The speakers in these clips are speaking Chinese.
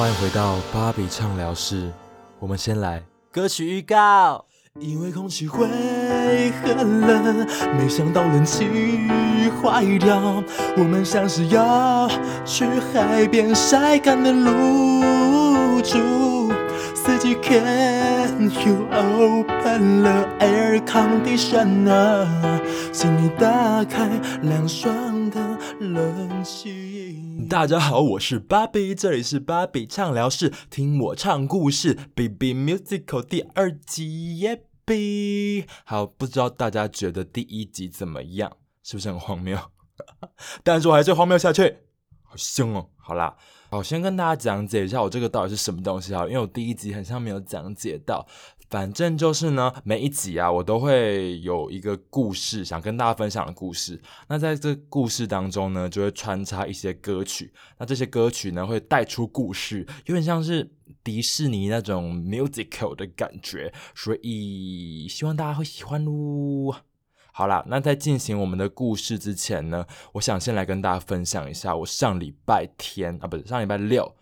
欢迎回到芭比畅聊室。我们先来歌曲预告。因为空气会很冷，没想到冷气坏掉。我们像是要去海边晒干的露珠。司机，Can you open the air conditioner？请你打开凉爽的冷气。大家好，我是芭比，这里是芭比畅聊室，听我唱故事，BB Musical 第二集耶比。好，不知道大家觉得第一集怎么样？是不是很荒谬？但是我还是荒谬下去，好凶哦！好啦。好，先跟大家讲解一下我这个到底是什么东西啊？因为我第一集很像没有讲解到，反正就是呢，每一集啊，我都会有一个故事想跟大家分享的故事。那在这故事当中呢，就会穿插一些歌曲。那这些歌曲呢，会带出故事，有点像是迪士尼那种 musical 的感觉，所以希望大家会喜欢喽。好啦，那在进行我们的故事之前呢，我想先来跟大家分享一下，我上礼拜天啊，不是上礼拜六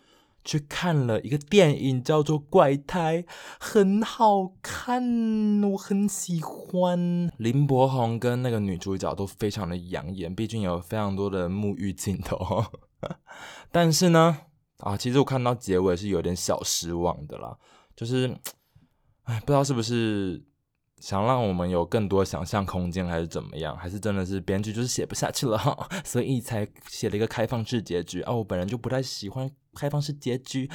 去看了一个电影，叫做《怪胎》，很好看，我很喜欢。林柏宏跟那个女主角都非常的养眼，毕竟有非常多的沐浴镜头。但是呢，啊，其实我看到结尾是有点小失望的啦，就是，哎，不知道是不是。想让我们有更多想象空间，还是怎么样？还是真的是编剧就是写不下去了哈，所以才写了一个开放式结局啊！我本人就不太喜欢开放式结局。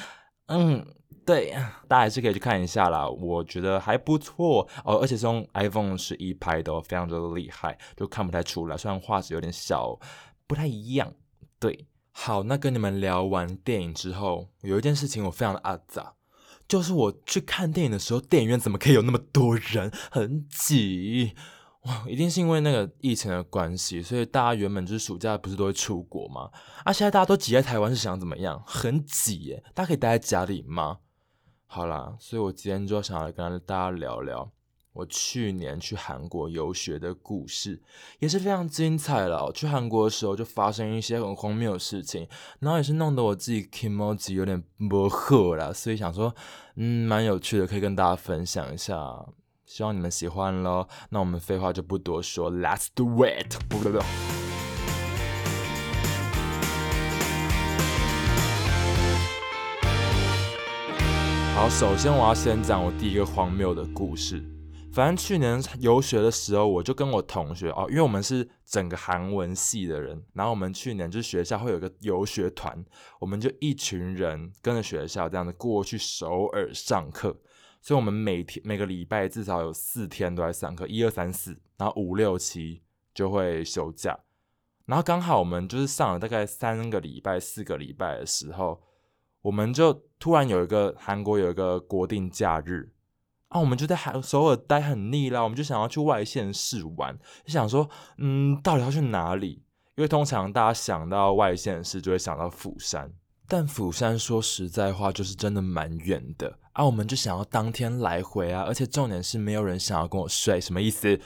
嗯，对，大家还是可以去看一下啦，我觉得还不错哦，而且是用 iPhone 十一拍的，非常的厉害，就看不太出来，虽然画质有点小，不太一样。对，好，那跟你们聊完电影之后，有一件事情我非常的阿杂。就是我去看电影的时候，电影院怎么可以有那么多人，很挤哇！一定是因为那个疫情的关系，所以大家原本就是暑假不是都会出国吗？啊，现在大家都挤在台湾，是想怎么样？很挤耶！大家可以待在家里吗？好啦，所以我今天就想来跟大家聊聊。我去年去韩国游学的故事也是非常精彩了。去韩国的时候就发生一些很荒谬的事情，然后也是弄得我自己 e m o j 有点不合了，所以想说，嗯，蛮有趣的，可以跟大家分享一下，希望你们喜欢喽。那我们废话就不多说，Let's do it！不不不。好，首先我要先讲我第一个荒谬的故事。反正去年游学的时候，我就跟我同学哦，因为我们是整个韩文系的人，然后我们去年就学校会有个游学团，我们就一群人跟着学校这样子过去首尔上课，所以我们每天每个礼拜至少有四天都在上课，一二三四，然后五六七就会休假，然后刚好我们就是上了大概三个礼拜、四个礼拜的时候，我们就突然有一个韩国有一个国定假日。啊，我们就在韩首尔待很腻了，我们就想要去外县市玩，就想说，嗯，到底要去哪里？因为通常大家想到外县市就会想到釜山，但釜山说实在话就是真的蛮远的啊。我们就想要当天来回啊，而且重点是没有人想要跟我睡，什么意思？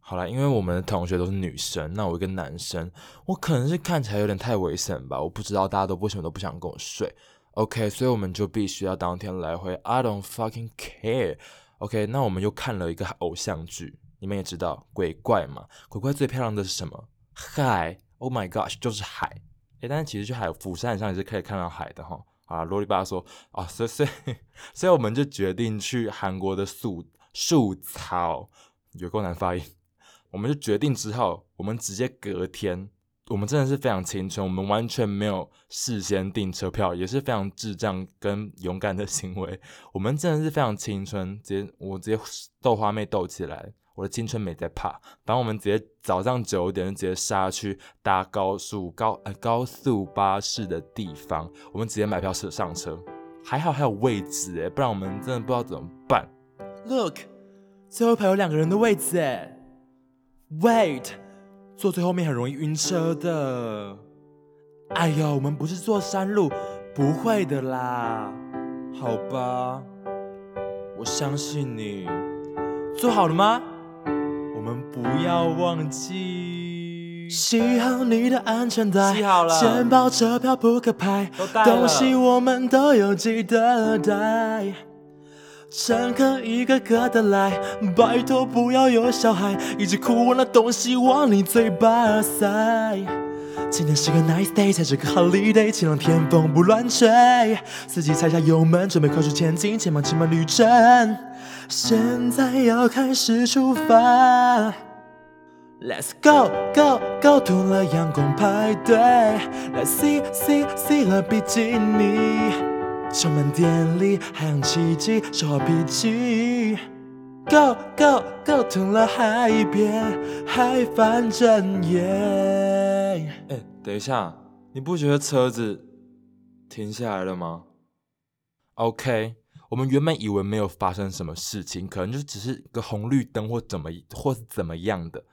好了，因为我们的同学都是女生，那我一个男生，我可能是看起来有点太危险吧，我不知道大家都为什么都不想跟我睡。OK，所以我们就必须要当天来回。I don't fucking care。OK，那我们又看了一个偶像剧，你们也知道鬼怪嘛？鬼怪最漂亮的是什么？海。Oh my gosh，就是海。诶，但是其实去海釜山上也是可以看到海的哈。啊，啰里吧嗦啊，所以所以所以我们就决定去韩国的素素草，有够难发音。我们就决定之后，我们直接隔天。我们真的是非常青春，我们完全没有事先订车票，也是非常智障跟勇敢的行为。我们真的是非常青春，直接我直接豆花妹斗起来，我的青春没在怕。反正我们直接早上九点就直接杀去搭高速高呃高速巴士的地方，我们直接买票车上车，还好还有位置诶，不然我们真的不知道怎么办。Look，最后排有两个人的位置诶 Wait。坐最后面很容易晕车的。哎呦，我们不是坐山路，不会的啦。好吧，我相信你。坐好了吗？我们不要忘记。系好你的安全带，系好了钱包、车票、扑克牌东西我们都有记得带。乘客一个个的来，拜托不要有小孩，一直哭我那东西往你嘴巴塞。今天是个 nice day，才是个 holiday，晴朗天风不乱吹。司机踩下油门，准备快速前进，前方骑马旅程，现在要开始出发。Let's go go go，涂了阳光派对，Let's see see see！了比基尼，充满电力，海洋奇迹，说好脾气。Go go go，涂了海边，海翻整夜。哎、等一下，你不觉得车子停下来了吗？OK，我们原本以为没有发生什么事情，可能就只是个红绿灯或怎么或是怎么样的，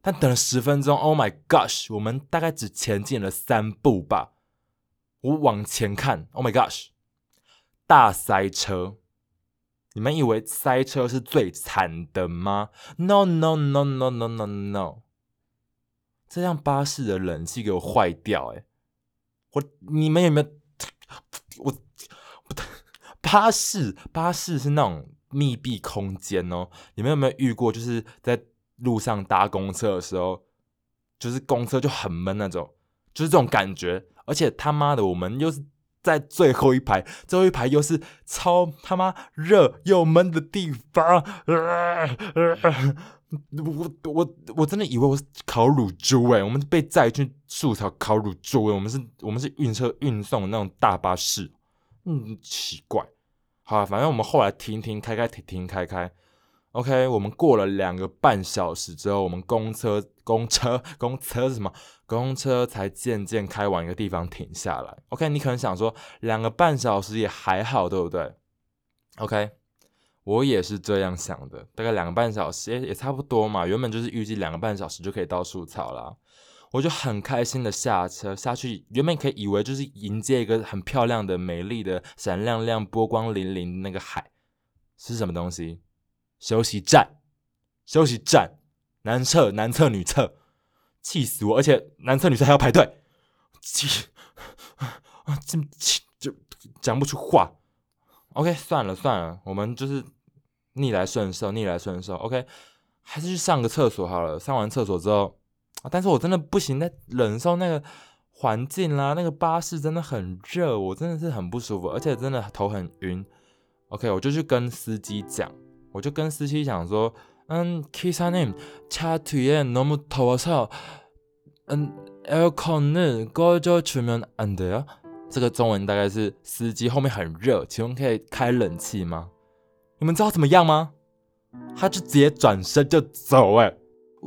但等了十分钟，Oh my gosh，我们大概只前进了三步吧。我往前看，Oh my gosh，大塞车。你们以为塞车是最惨的吗？No no no no no no no，这辆巴士的冷气给我坏掉、欸，我你们有没有？我巴士巴士是那种密闭空间哦，你们有没有遇过？就是在路上搭公车的时候，就是公车就很闷那种，就是这种感觉。而且他妈的，我们又是在最后一排，最后一排又是超他妈热又闷的地方。我我我真的以为我是烤乳猪诶、我们被载去树草烤乳猪诶、我们是我们是运车运送那种大巴士，嗯，奇怪。好、反正我们后来停停开开停停开开，OK，我们过了两个半小时之后，我们公车公车 公车是什么？公车才渐渐开往一个地方停下来。OK，你可能想说两个半小时也还好，对不对？OK。我也是这样想的，大概两个半小时也也差不多嘛。原本就是预计两个半小时就可以到树草啦，我就很开心的下车下去。原本可以以为就是迎接一个很漂亮的、美丽的、闪亮亮、波光粼粼那个海，是什么东西？休息站，休息站，男厕、男厕、女厕，气死我！而且男厕、女厕还要排队，气啊，这气就讲不出话。OK，算了算了，我们就是逆来顺受，逆来顺受。OK，还是去上个厕所好了。上完厕所之后，但是我真的不行，在忍受那个环境啦，那个巴士真的很热，我真的是很不舒服，而且真的头很晕。OK，我就去跟司机讲，我就跟司机讲说，嗯，기사님 차 뒤에 너무 더워서 음 에어컨을 꺼져주면 안 돼요? 这个中文大概是司机后面很热，请问可以开冷气吗？你们知道怎么样吗？他就直接转身就走、欸，哎，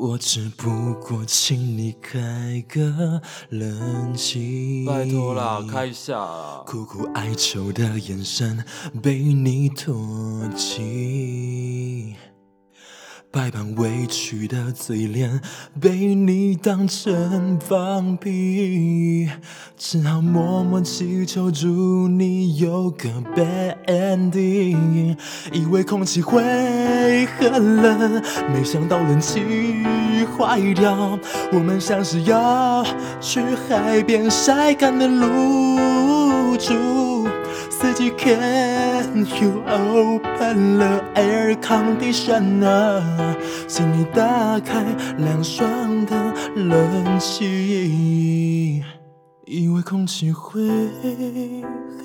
我只不过请你开个冷气，拜托啦，开一下啦。苦苦哀求的眼神被你唾弃，百般委屈的嘴脸被你当成放屁，只好默默祈求祝你有个 bad ending，以为空气会很冷，没想到冷气坏掉，我们像是要去海边晒干的露珠。司机，Can you open the air conditioner？请你打开凉爽的冷气。以为空气会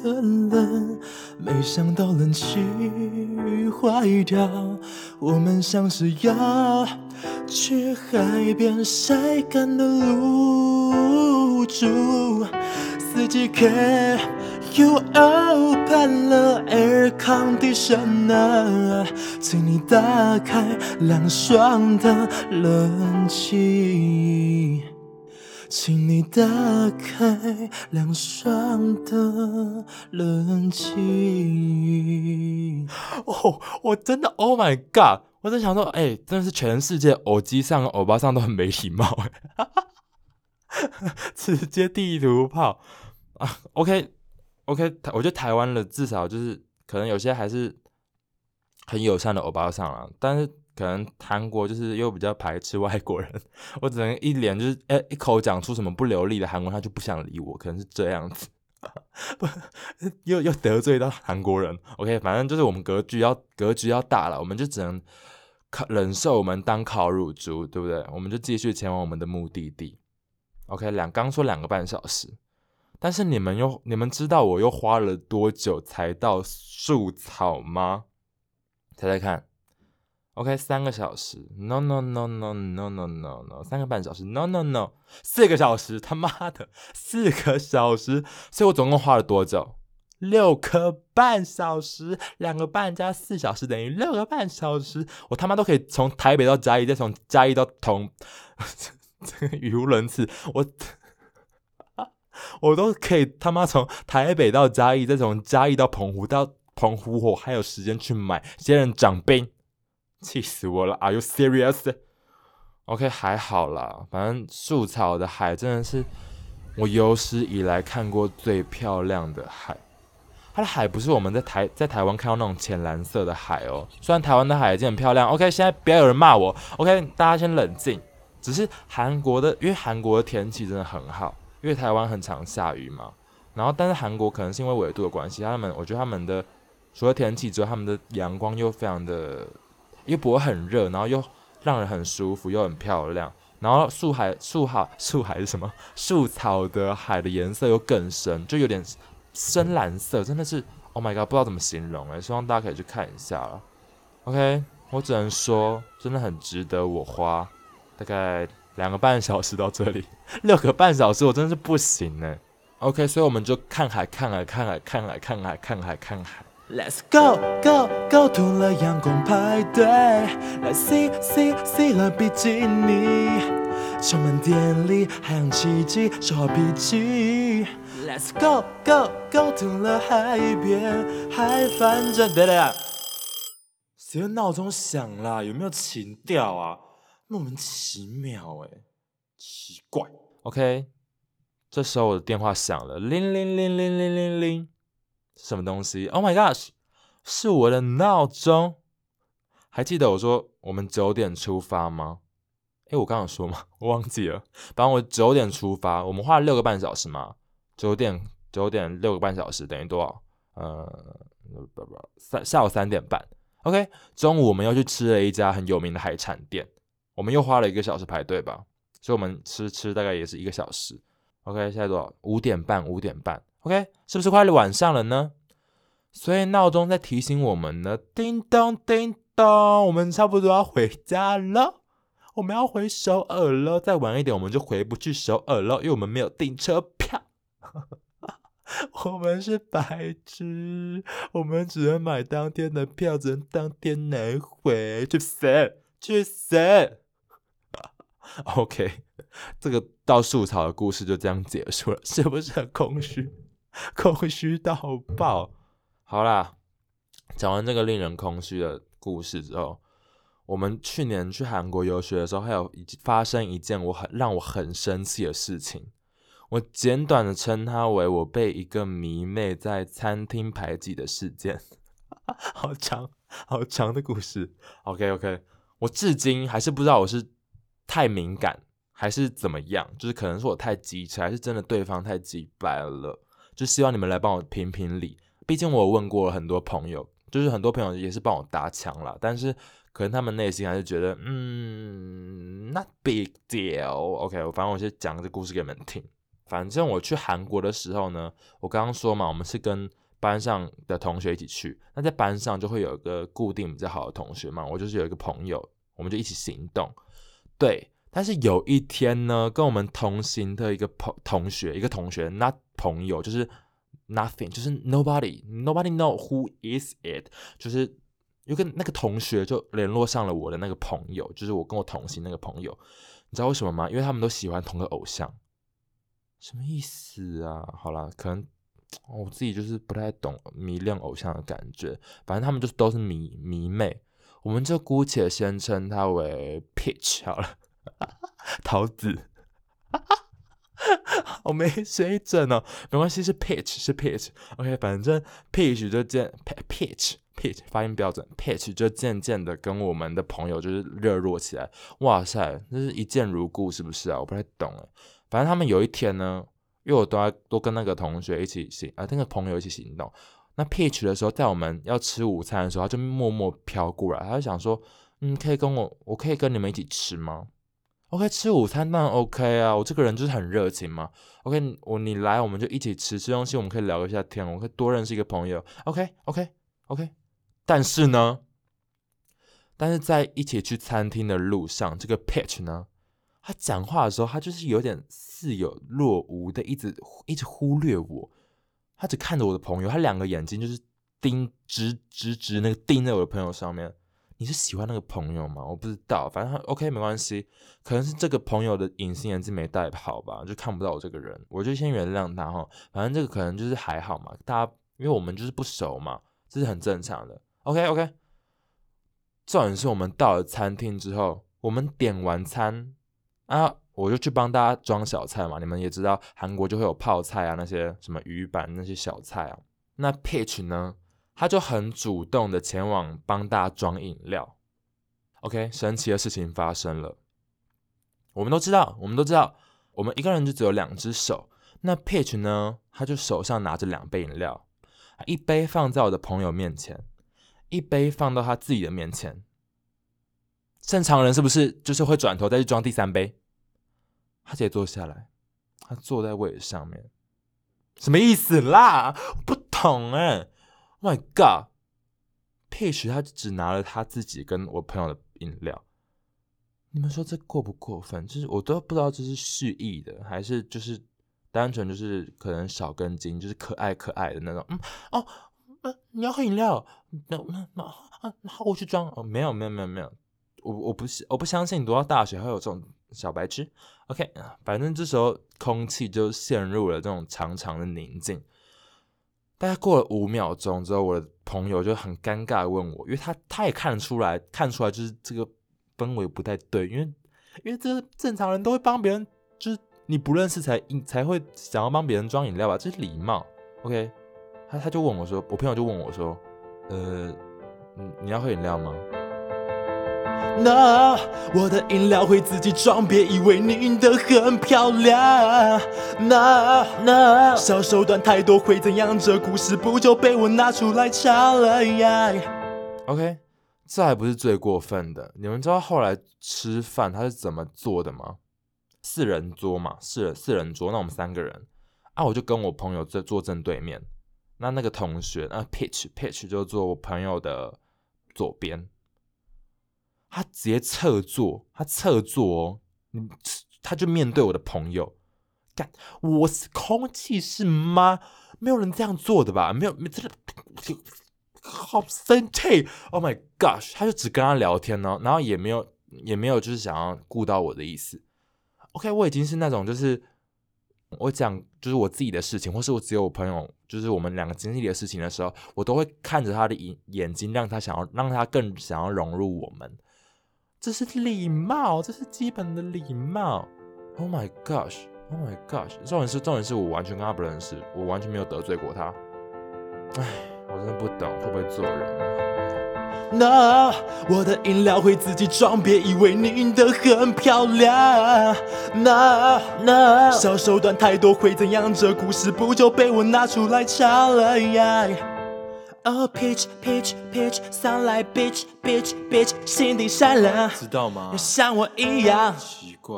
很冷，没想到冷气坏掉。我们像是要去海边晒干的露珠。司机，Can you open the air conditioner？请你打开凉爽的冷气。请你打开凉爽的冷气。哦，我真的，Oh my God！我在想说，哎、真的是全世界偶机上、欧巴上都很没礼貌，直接地图炮啊！OK，OK，、我觉得台湾的至少就是可能有些还是很友善的欧巴桑啊，但是可能韩国就是又比较排斥外国人，我只能一脸就是哎一口讲出什么不流利的韩文，他就不想理我，可能是这样子，不又又得罪到韩国人。OK，反正就是我们格局要格局要大了，我们就只能靠忍受我们当烤乳猪，对不对？我们就继续前往我们的目的地。OK，两刚说两个半小时，但是你们又你们知道我又花了多久才到树草吗？猜猜看。OK，三个小时，No No No No No No No No，三个半小时，No No No，四个小时，他妈的 四个小时，所以我总共花了多久？六个半小时，两个半加四小时等于六个半小时，我他妈都可以从台北到嘉义，再从嘉义到同，这个语无伦次，我我都可以他妈从台北到嘉义，再从嘉义到澎湖，到澎湖我还有时间去买仙人掌冰。气死我了！Are you serious？OK，还好啦，反正树草的海真的是我有史以来看过最漂亮的海。它的海不是我们在台在台湾看到那种浅蓝色的海哦，虽然台湾的海已经很漂亮。OK，现在不要有人骂我。OK，大家先冷静。只是韩国的，因为韩国的天气真的很好，因为台湾很常下雨嘛。然后，但是韩国可能是因为纬度的关系，他们我觉得他们的除了天气之外，他们的阳光又非常的。又不会很热，然后又让人很舒服，又很漂亮。然后树海、树海、树海是什么？树草的海的颜色又更深，就有点深蓝色，真的是 Oh my god，不知道怎么形容哎，希望大家可以去看一下了。OK，我只能说真的很值得我花大概两个半小时到这里，六个半小时我真的是不行呢。OK，所以我们就看海，看海，看海，看海，看海，看海，看海。Let's go go go to 了阳光派对，来 see see see 了比基尼，充满电力，海洋奇迹，说好脾气。Let's go go go to 了海边，海反转。对了，谁的闹钟响了？有没有情调啊？莫名其妙哎，奇怪。OK，这时候我的电话响了，铃铃铃铃铃铃铃。什么东西？Oh my gosh，是我的闹钟。还记得我说我们九点出发吗？诶，我刚刚说吗？我忘记了。反正我九点出发，我们花了六个半小时嘛。九点九点六个半小时等于多少？呃，不不，三下午三点半。OK，中午我们又去吃了一家很有名的海产店，我们又花了一个小时排队吧。所以我们吃吃大概也是一个小时。OK，现在多少？五点半，五点半。OK，是不是快晚上了呢？所以闹钟在提醒我们呢，叮咚叮咚，我们差不多要回家了，我们要回首尔了。再晚一点，我们就回不去首尔了，因为我们没有订车票。我们是白痴，我们只能买当天的票，只能当天来回。去死，去死。OK，这个到树草的故事就这样结束了，是不是很空虚？空虚到爆！好啦，讲完这个令人空虚的故事之后，我们去年去韩国游学的时候，还有发生一件我很让我很生气的事情。我简短的称它为我被一个迷妹在餐厅排挤的事件。好长好长的故事。OK OK，我至今还是不知道我是太敏感还是怎么样，就是可能是我太急切，还是真的对方太急白了。就希望你们来帮我评评理，毕竟我问过了很多朋友，就是很多朋友也是帮我搭腔了，但是可能他们内心还是觉得，嗯，not big deal。OK，反正我先讲这故事给你们听。反正我去韩国的时候呢，我刚刚说嘛，我们是跟班上的同学一起去，那在班上就会有一个固定比较好的同学嘛，我就是有一个朋友，我们就一起行动。对，但是有一天呢，跟我们同行的一个朋同学，一个同学，not 朋友就是 nothing，就是 nobody，nobody know who is it，就是有个那个同学就联络上了我的那个朋友，就是我跟我同行那个朋友，你知道为什么吗？因为他们都喜欢同个偶像，什么意思啊？好了，可能我自己就是不太懂迷恋偶像的感觉，反正他们就是都是迷迷妹，我们就姑且先称他为 Peach 好了，桃子。我没水准哦，没关系，是 pitch 是 pitch，OK，反正 pitch 就这 pitch，Peach 发音标准，Peach 就渐渐的跟我们的朋友就是热络起来。哇塞，那是一见如故，是不是啊？我不太懂哎。反正他们有一天呢，因为我都要都跟那个同学一起行啊，那个朋友一起行动。那 Peach 的时候，在我们要吃午餐的时候，他就默默飘过来，他就想说，嗯，可以跟我，我可以跟你们一起吃吗？OK，吃午餐当然 OK 啊，我这个人就是很热情嘛。OK，我你来我们就一起吃吃东西，我们可以聊一下天，我可以多认识一个朋友。OK，OK，OK。但是呢，但是在一起去餐厅的路上，这个 Pitch 呢，他讲话的时候，他就是有点似有若无的，一直一直忽略我，他只看着我的朋友，他两个眼睛就是盯直直直那个盯在我的朋友上面。你是喜欢那个朋友吗？我不知道，反正他 OK 没关系，可能是这个朋友的隐形眼镜没戴好吧，就看不到我这个人，我就先原谅他哈。反正这个可能就是还好嘛，大家因为我们就是不熟嘛，这是很正常的。OK OK，重点是我们到了餐厅之后，我们点完餐啊，我就去帮大家装小菜嘛。你们也知道，韩国就会有泡菜啊，那些什么鱼板那些小菜啊。那 Peach 呢？他就很主动的前往帮大家装饮料。OK，神奇的事情发生了。我们都知道，我们都知道，我们一个人就只有两只手。那 Peach 呢？他就手上拿着两杯饮料，一杯放在我的朋友面前，一杯放到他自己的面前。正常人是不是就是会转头再去装第三杯？他直接坐下来，他坐在位置上面，什么意思啦？不懂哎。My God，佩奇他只拿了他自己跟我朋友的饮料，你们说这过不过分？就是我都不知道这是蓄意的，还是就是单纯就是可能少根筋，就是可爱可爱的那种。嗯哦，那你要喝饮料？那那那啊，好，我去装。哦，没有没有没有没有，我我不是我不相信读到大学会有这种小白痴。OK，反正这时候空气就陷入了这种长长的宁静。大概过了五秒钟之后，我的朋友就很尴尬问我，因为他他也看得出来，看出来就是这个氛围不太对，因为因为这正常人都会帮别人，就是你不认识才才会想要帮别人装饮料吧，这是礼貌。OK，他他就问我说，我朋友就问我说，呃，你你要喝饮料吗？那我的饮料会自己装，别以为你的很漂亮。那那小手段太多会怎样？这故事不就被我拿出来唱了呀？OK，这还不是最过分的。你们知道后来吃饭他是怎么做的吗？四人桌嘛，四人四人桌，那我们三个人啊，我就跟我朋友在坐正对面。那那个同学，那 Pitch Pitch 就坐我朋友的左边。他直接侧坐，他侧坐哦，嗯，他就面对我的朋友，干，我是空气是吗？没有人这样做的吧？没有，没真的，好生气！Oh my gosh！他就只跟他聊天呢，然后也没有，也没有就是想要顾到我的意思。OK，我已经是那种就是我讲就是我自己的事情，或是我只有我朋友，就是我们两个经历的事情的时候，我都会看着他的眼眼睛，让他想要让他更想要融入我们。这是礼貌，这是基本的礼貌。Oh my gosh! Oh my gosh! 重点是重点是我完全跟他不认识，我完全没有得罪过他。唉，我真的不懂会不会做人啊。那我的饮料会自己装，别以为你的很漂亮。那那小手段太多会怎样？这故事不就被我拿出来唱了呀？Oh peach peach peach，上来 bitch bitch bitch，心地善良，知道吗？像我一样。奇怪。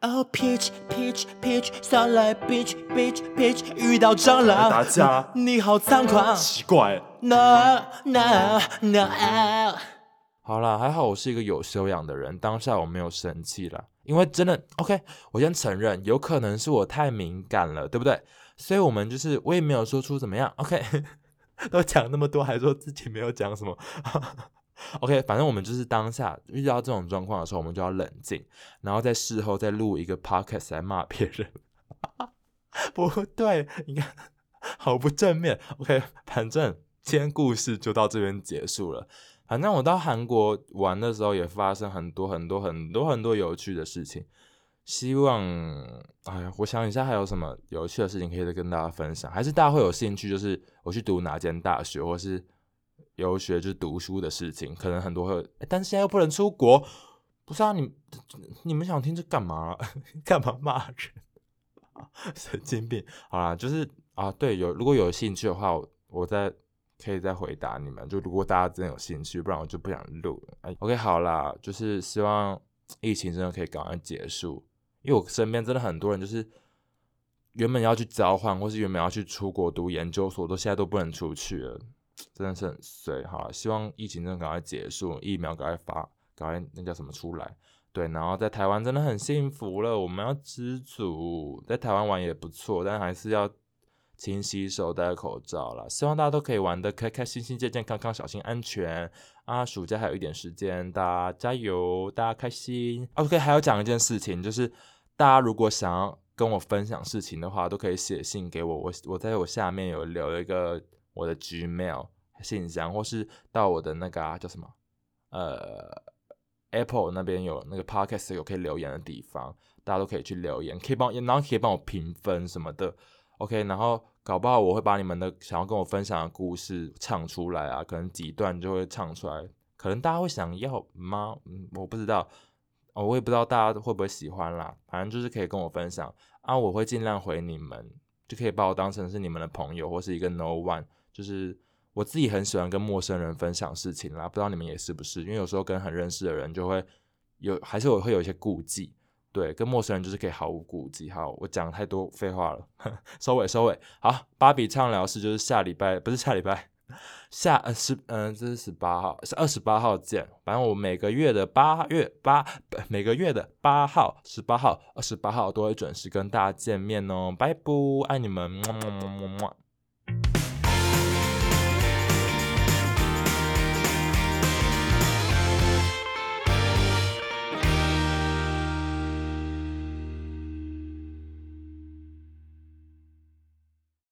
Oh peach peach peach，上来 bitch bitch bitch，遇到蟑螂打架。你好猖狂。奇怪。No no no。好了，还好我是一个有修养的人，当下我没有生气了，因为真的 OK，我先承认，有可能是我太敏感了，对不对？所以我们就是我也没有说出怎么样，OK。都讲那么多，还说自己没有讲什么。OK，反正我们就是当下遇到这种状况的时候，我们就要冷静，然后在事后再录一个 Podcast 来骂别人。不对，你看好不正面。OK，反正今天故事就到这边结束了。反正我到韩国玩的时候，也发生很多很多很多很多有趣的事情。希望，哎呀，我想一下还有什么有趣的事情可以再跟大家分享，还是大家会有兴趣？就是我去读哪间大学，或是游学就是读书的事情，可能很多会，但是现在又不能出国，不是啊？你你们想听这干嘛？干嘛骂人？神经病！好啦，就是啊，对，有如果有兴趣的话，我我再可以再回答你们。就如果大家真的有兴趣，不然我就不想录了。哎，OK，好啦，就是希望疫情真的可以赶快结束，因为我身边真的很多人就是原本要去交换，或是原本要去出国读研究所，都现在都不能出去了，真的是很衰。好，希望疫情真的赶快结束，疫苗赶快发，赶快那叫什么出来。对，然后在台湾真的很幸福了，我们要知足，在台湾玩也不错，但还是要勤洗手、戴口罩啦。希望大家都可以玩的开开心心、健健康康、小心安全啊！暑假还有一点时间，大家加油，大家开心。OK，还要讲一件事情，就是大家如果想要跟我分享事情的话，都可以写信给我，我我在我下面有留一个我的 Gmail 信箱，或是到我的那个、啊、叫什么呃。Apple 那边有那个 Podcast 有可以留言的地方，大家都可以去留言，可以帮，然后可以帮我评分什么的，OK，然后搞不好我会把你们的想要跟我分享的故事唱出来啊，可能几段就会唱出来，可能大家会想要吗？嗯，我不知道，我也不知道大家会不会喜欢啦，反正就是可以跟我分享啊，我会尽量回你们，就可以把我当成是你们的朋友或是一个 No One，就是。我自己很喜欢跟陌生人分享事情啦，不知道你们也是不是？因为有时候跟很认识的人就会有，还是我会有一些顾忌。对，跟陌生人就是可以毫无顾忌。好，我讲太多废话了，收尾收尾。好，芭比畅聊室就是下礼拜，不是下礼拜，下呃十嗯，这是十八号，是二十八号见。反正我每个月的八月八，每个月的八号、十八号、二十八号都会准时跟大家见面哦。拜拜，爱你们，么么么么么。